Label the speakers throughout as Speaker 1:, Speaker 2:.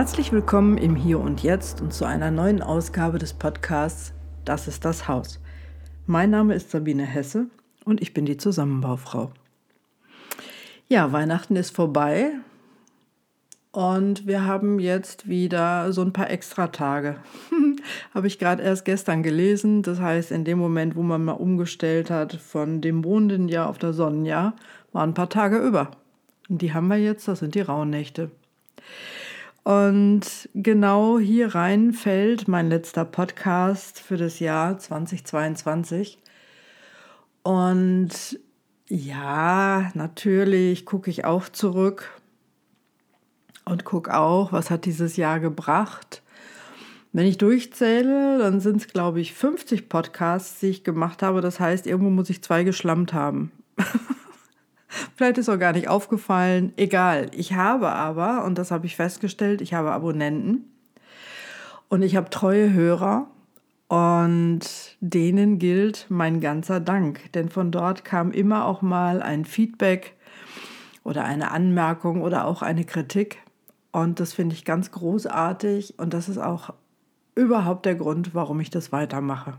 Speaker 1: Herzlich willkommen im Hier und Jetzt und zu einer neuen Ausgabe des Podcasts Das ist das Haus. Mein Name ist Sabine Hesse und ich bin die Zusammenbaufrau. Ja, Weihnachten ist vorbei und wir haben jetzt wieder so ein paar Extra-Tage. Habe ich gerade erst gestern gelesen. Das heißt, in dem Moment, wo man mal umgestellt hat von dem Mondenjahr auf das Sonnenjahr, waren ein paar Tage über. Und die haben wir jetzt, das sind die Rauhnächte. Und genau hier rein fällt mein letzter Podcast für das Jahr 2022. Und ja, natürlich gucke ich auch zurück und gucke auch, was hat dieses Jahr gebracht. Wenn ich durchzähle, dann sind es, glaube ich, 50 Podcasts, die ich gemacht habe. Das heißt, irgendwo muss ich zwei geschlammt haben. Vielleicht ist auch gar nicht aufgefallen. Egal. Ich habe aber, und das habe ich festgestellt, ich habe Abonnenten und ich habe treue Hörer und denen gilt mein ganzer Dank. Denn von dort kam immer auch mal ein Feedback oder eine Anmerkung oder auch eine Kritik. Und das finde ich ganz großartig und das ist auch überhaupt der Grund, warum ich das weitermache.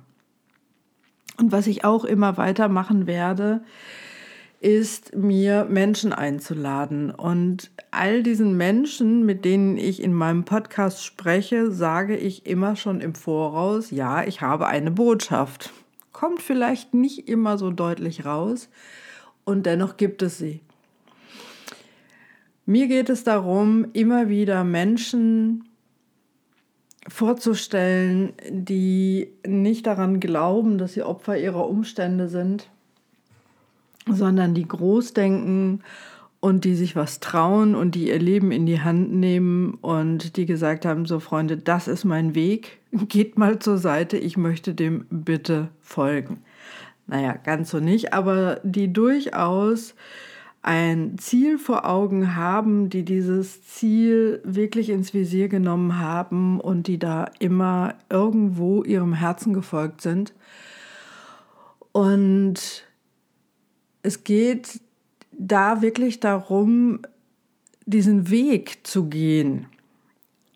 Speaker 1: Und was ich auch immer weitermachen werde, ist mir Menschen einzuladen. Und all diesen Menschen, mit denen ich in meinem Podcast spreche, sage ich immer schon im Voraus, ja, ich habe eine Botschaft. Kommt vielleicht nicht immer so deutlich raus und dennoch gibt es sie. Mir geht es darum, immer wieder Menschen vorzustellen, die nicht daran glauben, dass sie Opfer ihrer Umstände sind, sondern die groß denken und die sich was trauen und die ihr Leben in die Hand nehmen und die gesagt haben, so Freunde, das ist mein Weg, geht mal zur Seite, ich möchte dem bitte folgen. Naja, ganz so nicht, aber die durchaus ein Ziel vor Augen haben, die dieses Ziel wirklich ins Visier genommen haben und die da immer irgendwo ihrem Herzen gefolgt sind. Und es geht da wirklich darum, diesen Weg zu gehen.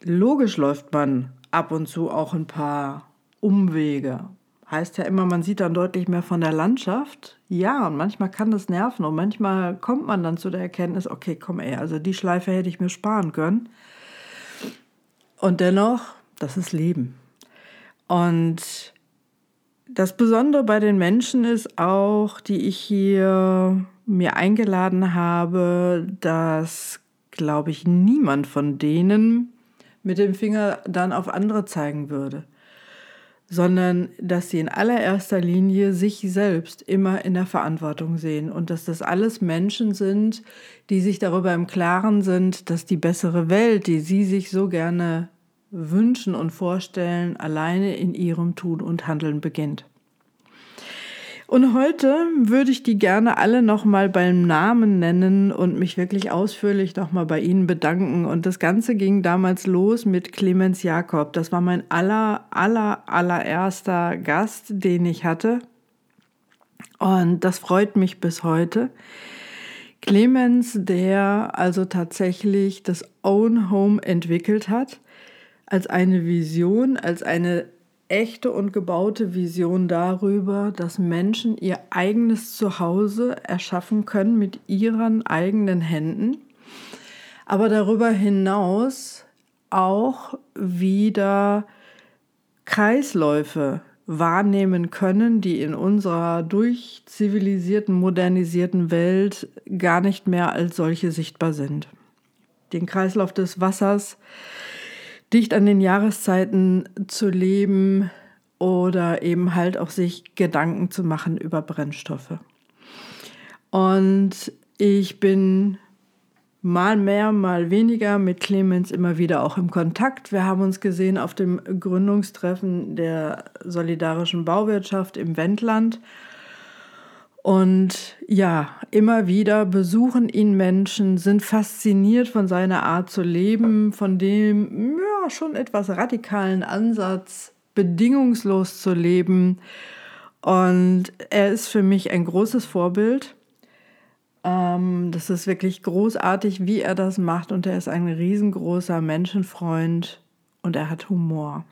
Speaker 1: Logisch läuft man ab und zu auch ein paar Umwege. Heißt ja immer, man sieht dann deutlich mehr von der Landschaft. Ja, und manchmal kann das nerven und manchmal kommt man dann zu der Erkenntnis, okay, komm ey, also die Schleife hätte ich mir sparen können. Und dennoch, das ist Leben. Und das Besondere bei den Menschen ist auch, die ich hier mir eingeladen habe, dass, glaube ich, niemand von denen mit dem Finger dann auf andere zeigen würde, sondern dass sie in allererster Linie sich selbst immer in der Verantwortung sehen und dass das alles Menschen sind, die sich darüber im Klaren sind, dass die bessere Welt, die sie sich so gerne wünschen und vorstellen, alleine in ihrem Tun und Handeln beginnt. Und heute würde ich die gerne alle nochmal beim Namen nennen und mich wirklich ausführlich nochmal bei Ihnen bedanken. Und das Ganze ging damals los mit Clemens Jakob. Das war mein aller, aller, allererster Gast, den ich hatte. Und das freut mich bis heute. Clemens, der also tatsächlich das Own Home entwickelt hat, als eine Vision, als eine echte und gebaute Vision darüber, dass Menschen ihr eigenes Zuhause erschaffen können mit ihren eigenen Händen, aber darüber hinaus auch wieder Kreisläufe wahrnehmen können, die in unserer durchzivilisierten, modernisierten Welt gar nicht mehr als solche sichtbar sind. Den Kreislauf des Wassers, dicht an den Jahreszeiten zu leben oder eben halt auch sich Gedanken zu machen über Brennstoffe. Und ich bin mal mehr, mal weniger mit Clemens immer wieder auch im Kontakt. Wir haben uns gesehen auf dem Gründungstreffen der solidarischen Bauwirtschaft im Wendland und ja, immer wieder besuchen ihn Menschen, sind fasziniert von seiner Art zu leben, von dem ja, schon etwas radikalen Ansatz, bedingungslos zu leben. Und er ist für mich ein großes Vorbild. Äh, Ähm, das ist wirklich großartig, wie er das macht. Und er ist ein riesengroßer Menschenfreund und er hat Humor.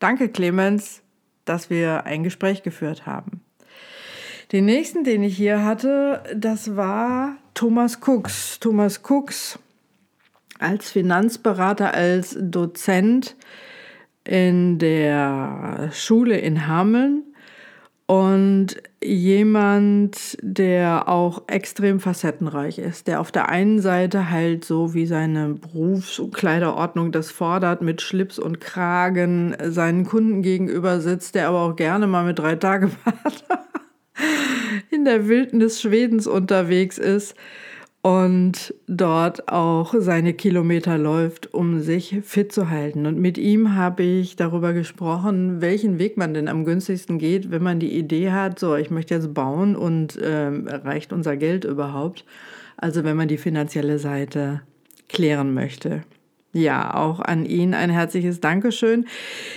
Speaker 1: Danke, Clemens, dass wir ein Gespräch geführt haben. Den nächsten, den ich hier hatte, das war Thomas Cooks. Thomas Cooks als Finanzberater, als Dozent in der Schule in Hameln und jemand, der auch extrem facettenreich ist, der auf der einen Seite halt so wie seine Berufskleiderordnung das fordert, mit Schlips und Kragen seinen Kunden gegenüber sitzt, der aber auch gerne mal mit drei Tage in der Wildnis Schwedens unterwegs ist und dort auch seine Kilometer läuft, um sich fit zu halten. Und mit ihm habe ich darüber gesprochen, welchen Weg man denn am günstigsten geht, wenn man die Idee hat, so, ich möchte jetzt bauen und ähm, reicht unser Geld überhaupt? Also wenn man die finanzielle Seite klären möchte. Ja, auch an ihn ein herzliches Dankeschön.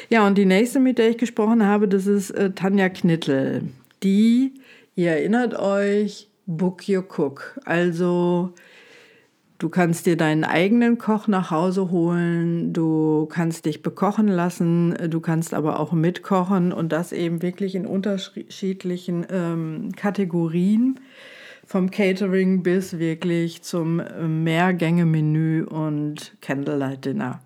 Speaker 1: Ja, und die nächste, mit der ich gesprochen habe, das ist äh, Tanja Knittel. Die, ihr erinnert euch, Book Your Cook. Also du kannst dir deinen eigenen Koch nach Hause holen, du kannst dich bekochen lassen, du kannst aber auch mitkochen und das eben wirklich in unterschiedlichen ähm, Kategorien. Vom Catering bis wirklich zum Mehrgänge-Menü und Candlelight Dinner.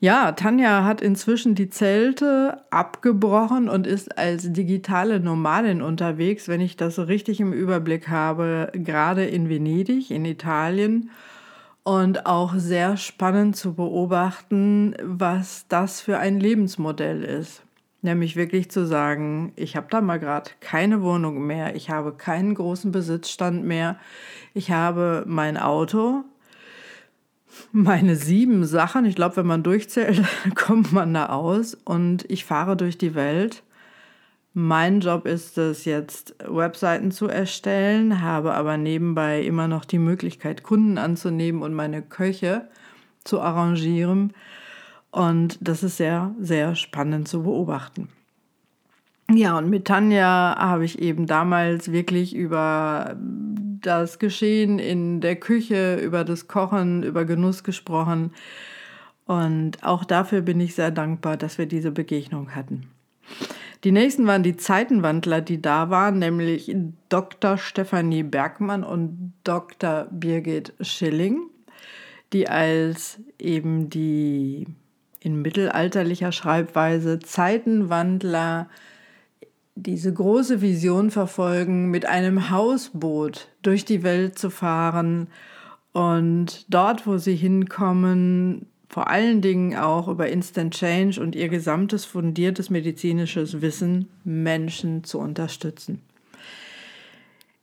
Speaker 1: Ja, Tanja hat inzwischen die Zelte abgebrochen und ist als digitale Nomadin unterwegs, wenn ich das richtig im Überblick habe, gerade in Venedig, in Italien. Und auch sehr spannend zu beobachten, was das für ein Lebensmodell ist. Nämlich wirklich zu sagen, ich habe da mal gerade keine Wohnung mehr, ich habe keinen großen Besitzstand mehr, ich habe mein Auto, meine sieben Sachen. Ich glaube, wenn man durchzählt, kommt man da aus. Und ich fahre durch die Welt. Mein Job ist es jetzt, Webseiten zu erstellen, habe aber nebenbei immer noch die Möglichkeit, Kunden anzunehmen und meine Köche zu arrangieren. Und das ist sehr, sehr spannend zu beobachten. Ja, und mit Tanja habe ich eben damals wirklich über das Geschehen in der Küche, über das Kochen, über Genuss gesprochen. Und auch dafür bin ich sehr dankbar, dass wir diese Begegnung hatten. Die nächsten waren die Zeitenwandler, die da waren, nämlich Dr. Stefanie Bergmann und Dr. Birgit Schilling, die als eben die in mittelalterlicher Schreibweise Zeitenwandler diese große Vision verfolgen, mit einem Hausboot durch die Welt zu fahren und dort, wo sie hinkommen, vor allen Dingen auch über Instant Change und ihr gesamtes fundiertes medizinisches Wissen Menschen zu unterstützen.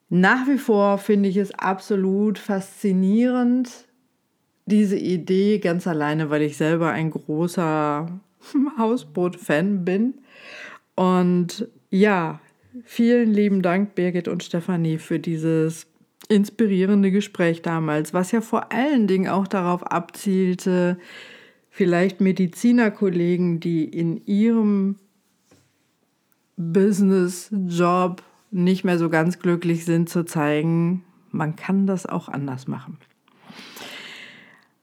Speaker 1: Nach wie vor finde ich es absolut faszinierend, diese Idee ganz alleine, weil ich selber ein großer Hausboot-Fan bin. Und ja, vielen lieben Dank, Birgit und Stefanie, für dieses inspirierende Gespräch damals, was ja vor allen Dingen auch darauf abzielte, vielleicht Medizinerkollegen, die in ihrem Business, Job nicht mehr so ganz glücklich sind, zu zeigen, man kann das auch anders machen.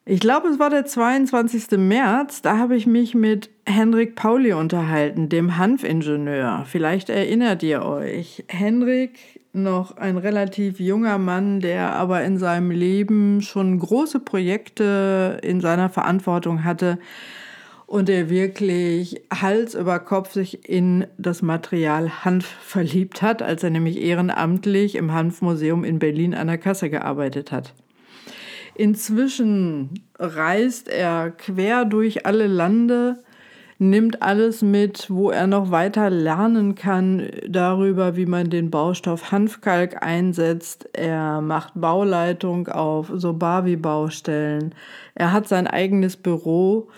Speaker 1: Ich glaube, es war der 22. März, da habe ich mich mit Henrik Pauli unterhalten, dem Hanfingenieur. Vielleicht erinnert ihr euch. Henrik, noch ein relativ junger Mann, der aber in seinem Leben schon große Projekte in seiner Verantwortung hatte und der wirklich Hals über Kopf sich in das Material Hanf verliebt hat, als er nämlich ehrenamtlich im Hanfmuseum in Berlin an der Kasse gearbeitet hat. Inzwischen reist er quer durch alle Lande, nimmt alles mit, wo er noch weiter lernen kann darüber, wie man den Baustoff Hanfkalk einsetzt. Er macht Bauleitung auf Sobavi-Baustellen. Er hat sein eigenes Büro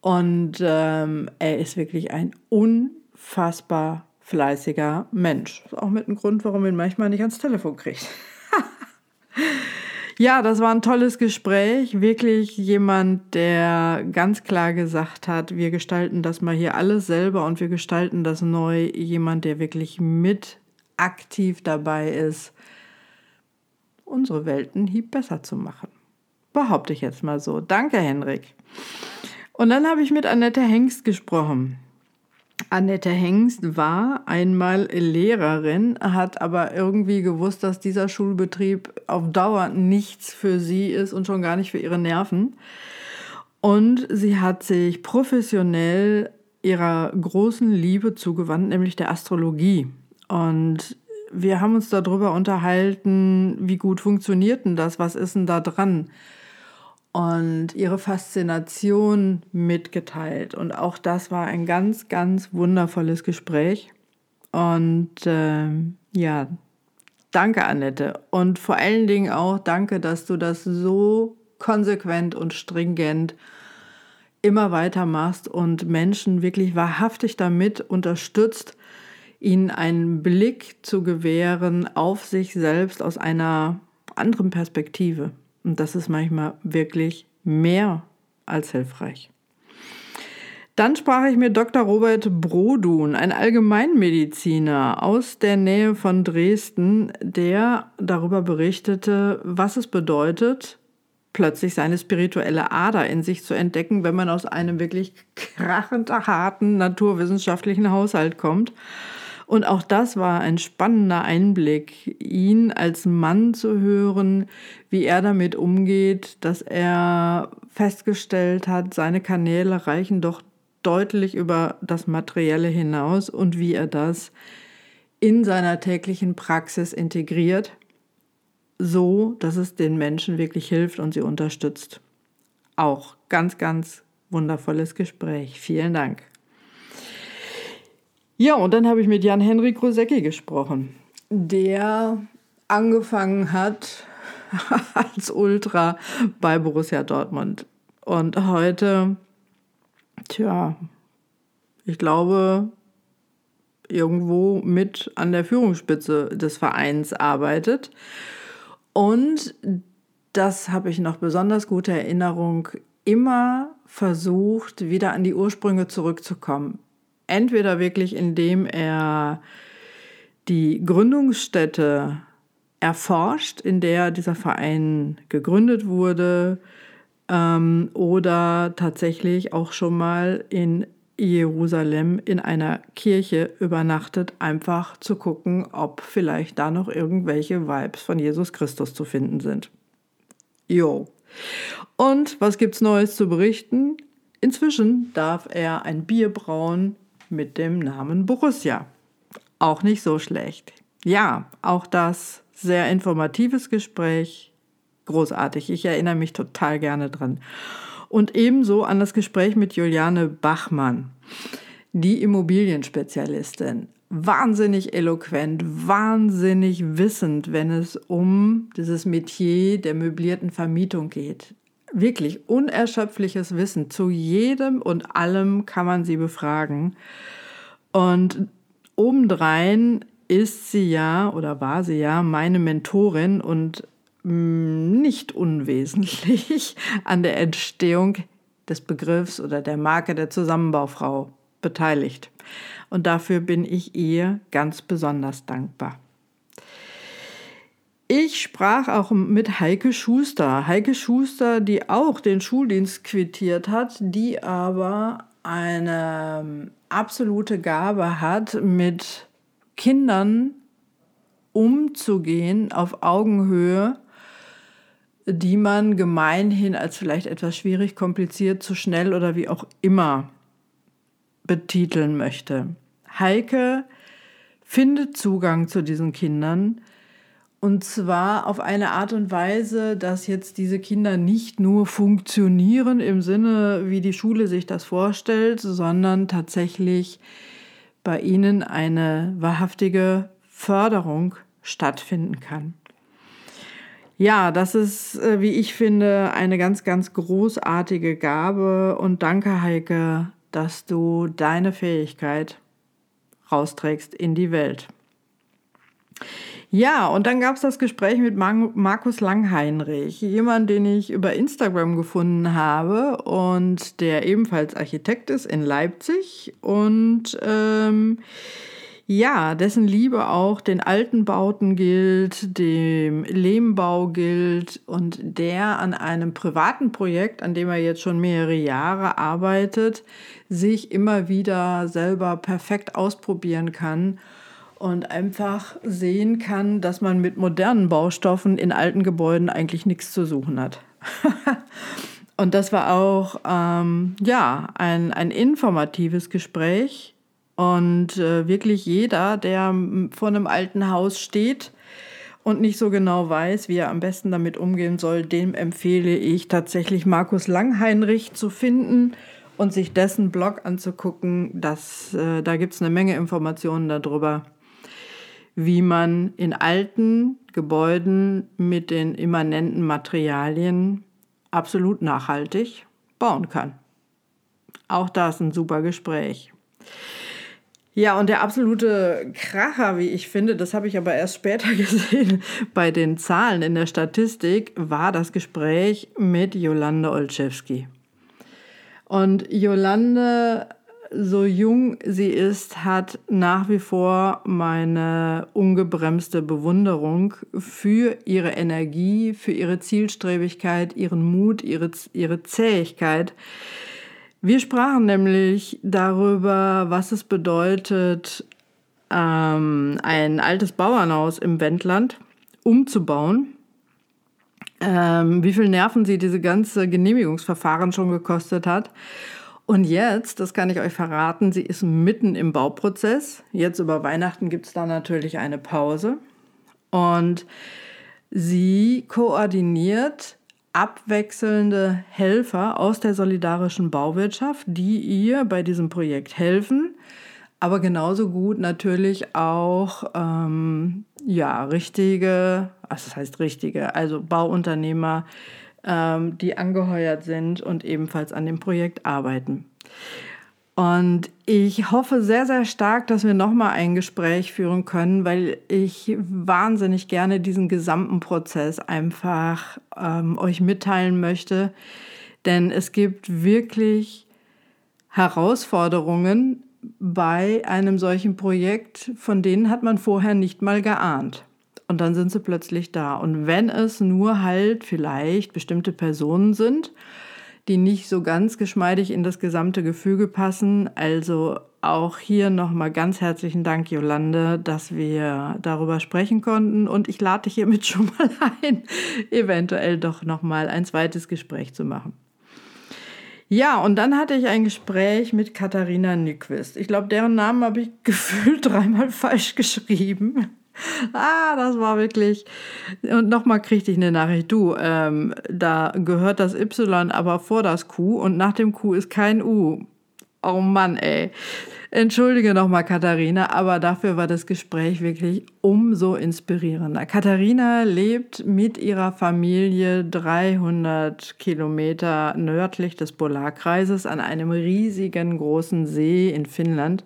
Speaker 1: und ähm, er ist wirklich ein unfassbar fleißiger Mensch. Auch mit einem Grund, warum ihn manchmal nicht ans Telefon kriegt. Ja, das war ein tolles Gespräch. Wirklich jemand, der ganz klar gesagt hat, wir gestalten das mal hier alles selber und wir gestalten das neu. Jemand, der wirklich mit aktiv dabei ist, unsere Welt einen Hieb besser zu machen. Behaupte ich jetzt mal so. Danke, Henrik. Und dann habe ich mit Annette Hengst gesprochen. Annette Hengst war einmal Lehrerin, hat aber irgendwie gewusst, dass dieser Schulbetrieb auf Dauer nichts für sie ist und schon gar nicht für ihre Nerven. Und sie hat sich professionell ihrer großen Liebe zugewandt, nämlich der Astrologie. Und wir haben uns darüber unterhalten, wie gut funktioniert denn das, was ist denn da dran? Und ihre Faszination mitgeteilt. Und auch das war ein ganz, ganz wundervolles Gespräch. Und äh, ja, danke, Annette. Und vor allen Dingen auch danke, dass du das so konsequent und stringent immer weitermachst und Menschen wirklich wahrhaftig damit unterstützt, ihnen einen Blick zu gewähren auf sich selbst aus einer anderen Perspektive. Und das ist manchmal wirklich mehr als hilfreich. Dann sprach ich mit Dr. Robert Brodun, ein Allgemeinmediziner aus der Nähe von Dresden, der darüber berichtete, was es bedeutet, plötzlich seine spirituelle Ader in sich zu entdecken, wenn man aus einem wirklich krachend harten naturwissenschaftlichen Haushalt kommt. Und auch das war ein spannender Einblick, ihn als Mann zu hören, wie er damit umgeht, dass er festgestellt hat, seine Kanäle reichen doch deutlich über das Materielle hinaus und wie er das in seiner täglichen Praxis integriert so, dass es den Menschen wirklich hilft und sie unterstützt. Auch ganz, ganz wundervolles Gespräch. Vielen Dank. Ja, und dann habe ich mit Jan-Henrik Rosecki gesprochen, der angefangen hat als Ultra bei Borussia Dortmund. Und heute, tja, ich glaube, irgendwo mit an der Führungsspitze des Vereins arbeitet und das habe ich noch besonders gute Erinnerung, immer versucht, wieder an die Ursprünge zurückzukommen. Entweder wirklich, indem er die Gründungsstätte erforscht, in der dieser Verein gegründet wurde, ähm, oder tatsächlich auch schon mal in Jerusalem in einer Kirche übernachtet, einfach zu gucken, ob vielleicht da noch irgendwelche Vibes von Jesus Christus zu finden sind. Jo. Und was gibt's Neues zu berichten? Inzwischen darf er ein Bier brauen mit dem Namen Borussia. Auch nicht so schlecht. Ja, auch das sehr informatives Gespräch. Großartig. Ich erinnere mich total gerne dran und ebenso an das Gespräch mit Juliane Bachmann, die Immobilienspezialistin. Wahnsinnig eloquent, wahnsinnig wissend, wenn es um dieses Metier der möblierten Vermietung geht. Wirklich unerschöpfliches Wissen. Zu jedem und allem kann man sie befragen. Und obendrein ist sie ja oder war sie ja meine Mentorin und Mm, nicht unwesentlich an der Entstehung des Begriffs oder der Marke der Zusammenbaufrau beteiligt. Und dafür bin ich ihr ganz besonders dankbar. Ich sprach auch mit Heike Schuster. Heike Schuster, die auch den Schuldienst quittiert hat, die aber eine ähm, absolute Gabe hat, mit Kindern umzugehen auf Augenhöhe die man gemeinhin als vielleicht etwas schwierig, kompliziert, zu schnell oder wie auch immer betiteln möchte. Heike findet Zugang zu diesen Kindern und zwar auf eine Art und Weise, dass jetzt diese Kinder nicht nur funktionieren im Sinne, wie die Schule sich das vorstellt, sondern tatsächlich bei ihnen eine wahrhaftige Förderung stattfinden kann. Ja, das ist, äh, wie ich finde, eine ganz, ganz großartige Gabe und danke, Heike, dass du deine Fähigkeit rausträgst in die Welt. Ja, und dann gab es das Gespräch mit Markus Langheinrich, jemand, den ich über Instagram gefunden habe und der ebenfalls Architekt ist in Leipzig und ähm, ja, dessen Liebe auch den alten Bauten gilt, dem Lehmbau gilt und der an einem privaten Projekt, an dem er jetzt schon mehrere Jahre arbeitet, sich immer wieder selber perfekt ausprobieren kann und einfach sehen kann, dass man mit modernen Baustoffen in alten Gebäuden eigentlich nichts zu suchen hat. und das war auch ähm, ja ein, ein informatives Gespräch und äh, wirklich jeder, der vor einem alten Haus steht und nicht so genau weiß, wie er am besten damit umgehen soll, dem empfehle ich tatsächlich Markus Langheinrich zu finden und sich dessen Blog anzugucken. Das, äh, da gibt es eine Menge Informationen darüber, wie man in alten Gebäuden mit den immanenten Materialien absolut nachhaltig bauen kann. Auch das ein super Gespräch. Ja, und der absolute Kracher, wie ich finde, das habe ich aber erst später gesehen bei den Zahlen in der Statistik, war das Gespräch mit Jolande Olszewski. Und Jolande, so jung sie ist, hat nach wie vor meine ungebremste Bewunderung für ihre Energie, für ihre Zielstrebigkeit, ihren Mut, ihre, ihre Zähigkeit wir sprachen nämlich darüber, was es bedeutet, ähm, ein altes Bauernhaus im Wendland umzubauen. Ähm, wie viel Nerven sie diese ganze Genehmigungsverfahren schon gekostet hat. Und jetzt, das kann ich euch verraten, sie ist mitten im Bauprozess. Jetzt über Weihnachten gibt es da natürlich eine Pause. Und sie koordiniert abwechselnde Helfer aus der solidarischen Bauwirtschaft, die ihr bei diesem Projekt helfen, aber genauso gut natürlich auch ähm, ja richtige, was das heißt richtige, also Bauunternehmer, ähm, die angeheuert sind und ebenfalls an dem Projekt arbeiten. Und ich hoffe sehr, sehr stark, dass wir nochmal ein Gespräch führen können, weil ich wahnsinnig gerne diesen gesamten Prozess einfach ähm, euch mitteilen möchte. Denn es gibt wirklich Herausforderungen bei einem solchen Projekt, von denen hat man vorher nicht mal geahnt. Und dann sind sie plötzlich da. Und wenn es nur halt vielleicht bestimmte Personen sind, die nicht so ganz geschmeidig in das gesamte Gefüge passen. Also auch hier nochmal ganz herzlichen Dank, Jolande, dass wir darüber sprechen konnten. Und ich lade dich hiermit schon mal ein, eventuell doch nochmal ein zweites Gespräch zu machen. Ja, und dann hatte ich ein Gespräch mit Katharina Nyquist. Ich glaube, deren Namen habe ich gefühlt dreimal falsch geschrieben. ah, das war wirklich. Und nochmal kriegte ich eine Nachricht, du, ähm, da gehört das Y aber vor das Q und nach dem Q ist kein U. Oh Mann, ey. Entschuldige nochmal, Katharina, aber dafür war das Gespräch wirklich umso inspirierender. Katharina lebt mit ihrer Familie 300 Kilometer nördlich des Polarkreises an einem riesigen großen See in Finnland.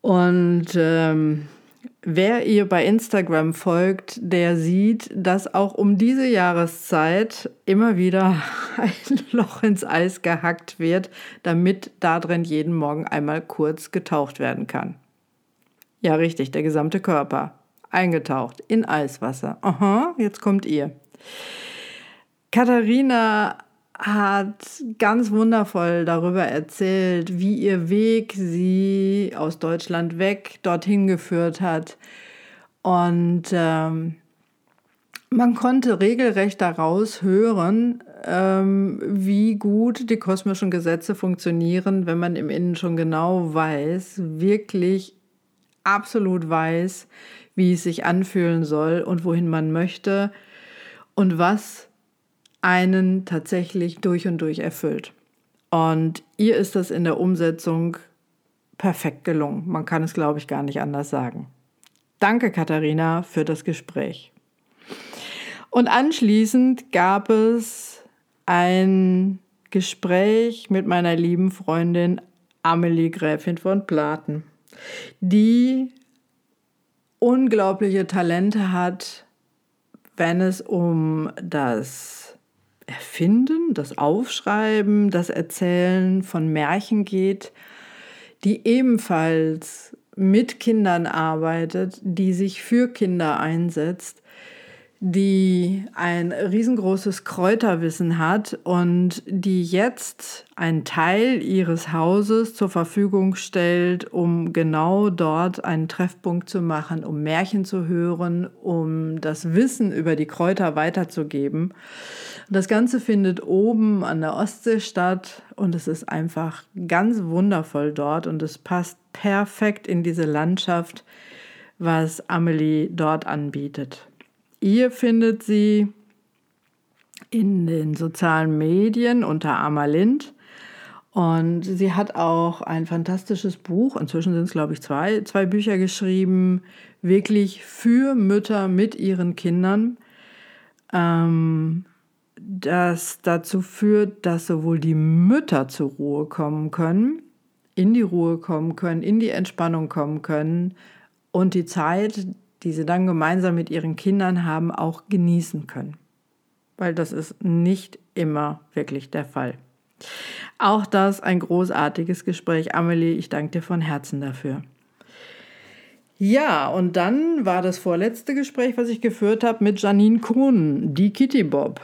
Speaker 1: Und ähm, Wer ihr bei Instagram folgt, der sieht, dass auch um diese Jahreszeit immer wieder ein Loch ins Eis gehackt wird, damit da drin jeden Morgen einmal kurz getaucht werden kann. Ja, richtig, der gesamte Körper. Eingetaucht in Eiswasser. Aha, jetzt kommt ihr. Katharina hat ganz wundervoll darüber erzählt, wie ihr Weg sie aus Deutschland weg dorthin geführt hat. Und ähm, man konnte regelrecht daraus hören, ähm, wie gut die kosmischen Gesetze funktionieren, wenn man im Innen schon genau weiß, wirklich absolut weiß, wie es sich anfühlen soll und wohin man möchte und was einen tatsächlich durch und durch erfüllt. Und ihr ist das in der Umsetzung perfekt gelungen. Man kann es, glaube ich, gar nicht anders sagen. Danke, Katharina, für das Gespräch. Und anschließend gab es ein Gespräch mit meiner lieben Freundin Amelie Gräfin von Platen, die unglaubliche Talente hat, wenn es um das Erfinden, das Aufschreiben, das Erzählen von Märchen geht, die ebenfalls mit Kindern arbeitet, die sich für Kinder einsetzt, die ein riesengroßes Kräuterwissen hat und die jetzt einen Teil ihres Hauses zur Verfügung stellt, um genau dort einen Treffpunkt zu machen, um Märchen zu hören, um das Wissen über die Kräuter weiterzugeben. Das Ganze findet oben an der Ostsee statt und es ist einfach ganz wundervoll dort und es passt perfekt in diese Landschaft, was Amelie dort anbietet. Ihr findet sie in den sozialen Medien unter Amalind. Und sie hat auch ein fantastisches Buch, inzwischen sind es, glaube ich, zwei, zwei Bücher geschrieben, wirklich für Mütter mit ihren Kindern, ähm, das dazu führt, dass sowohl die Mütter zur Ruhe kommen können, in die Ruhe kommen können, in die Entspannung kommen können und die Zeit, die sie dann gemeinsam mit ihren Kindern haben, auch genießen können. Weil das ist nicht immer wirklich der Fall. Auch das ein großartiges Gespräch. Amelie, ich danke dir von Herzen dafür. Ja, und dann war das vorletzte Gespräch, was ich geführt habe, mit Janine Kuhn, die Kitty Bob.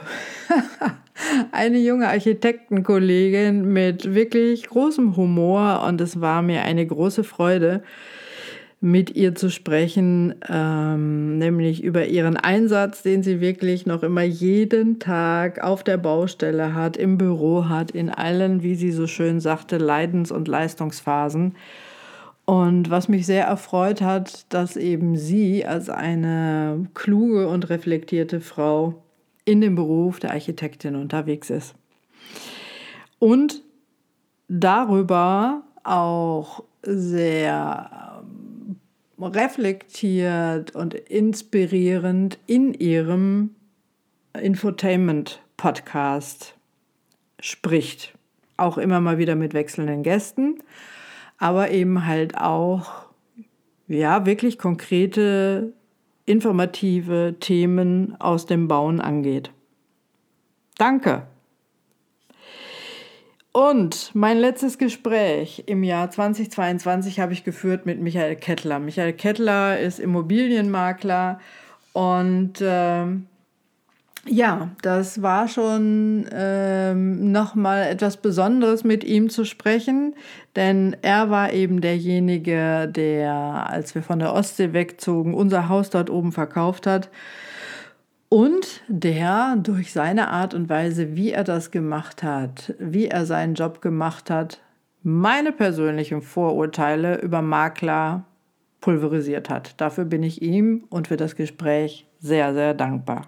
Speaker 1: eine junge Architektenkollegin mit wirklich großem Humor und es war mir eine große Freude, mit ihr zu sprechen, ähm, nämlich über ihren Einsatz, den sie wirklich noch immer jeden Tag auf der Baustelle hat, im Büro hat, in allen, wie sie so schön sagte, Leidens- und Leistungsphasen. Und was mich sehr erfreut hat, dass eben sie als eine kluge und reflektierte Frau in dem Beruf der Architektin unterwegs ist. Und darüber auch sehr reflektiert und inspirierend in ihrem Infotainment-Podcast spricht. Auch immer mal wieder mit wechselnden Gästen, aber eben halt auch, ja, wirklich konkrete, informative Themen aus dem Bauen angeht. Danke! Und mein letztes Gespräch im Jahr 2022 habe ich geführt mit Michael Kettler. Michael Kettler ist Immobilienmakler und äh, ja, das war schon ähm, nochmal etwas Besonderes mit ihm zu sprechen, denn er war eben derjenige, der, als wir von der Ostsee wegzogen, unser Haus dort oben verkauft hat und der durch seine Art und Weise, wie er das gemacht hat, wie er seinen Job gemacht hat, meine persönlichen Vorurteile über Makler pulverisiert hat. Dafür bin ich ihm und für das Gespräch sehr, sehr dankbar.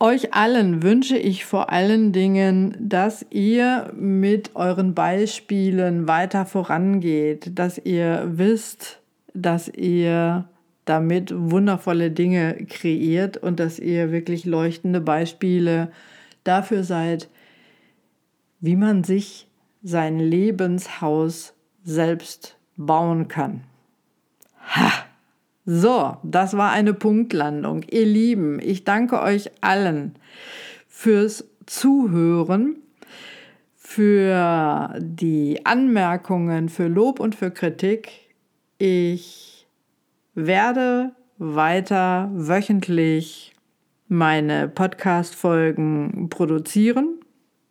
Speaker 1: Euch allen wünsche ich vor allen Dingen, dass ihr mit euren Beispielen weiter vorangeht, dass ihr wisst, dass ihr damit wundervolle Dinge kreiert und dass ihr wirklich leuchtende Beispiele dafür seid, wie man sich sein Lebenshaus selbst bauen kann. Ha! So, das war eine Punktlandung. Ihr Lieben, ich danke euch allen fürs Zuhören, für die Anmerkungen, für Lob und für Kritik. Ich werde weiter wöchentlich meine Podcast-Folgen produzieren,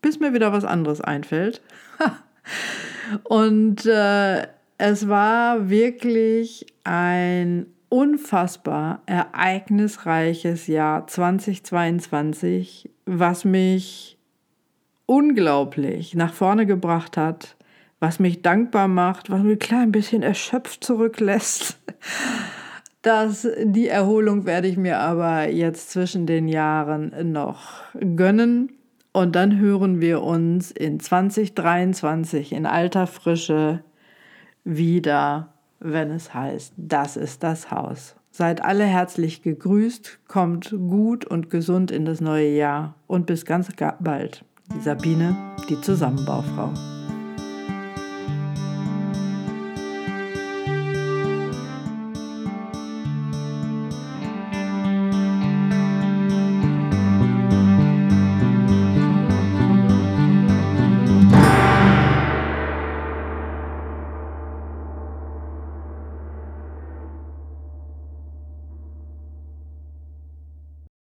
Speaker 1: bis mir wieder was anderes einfällt. Und äh, es war wirklich ein unfassbar ereignisreiches Jahr 2022, was mich unglaublich nach vorne gebracht hat, was mich dankbar macht, was mich ein klein bisschen erschöpft zurücklässt. Das, die Erholung werde ich mir aber jetzt zwischen den Jahren noch gönnen. Und dann hören wir uns in 2023 in alter Frische wieder, wenn es heißt, das ist das Haus. Seid alle herzlich gegrüßt, kommt gut und gesund in das neue Jahr und bis ganz bald. Die Sabine, die Zusammenbaufrau.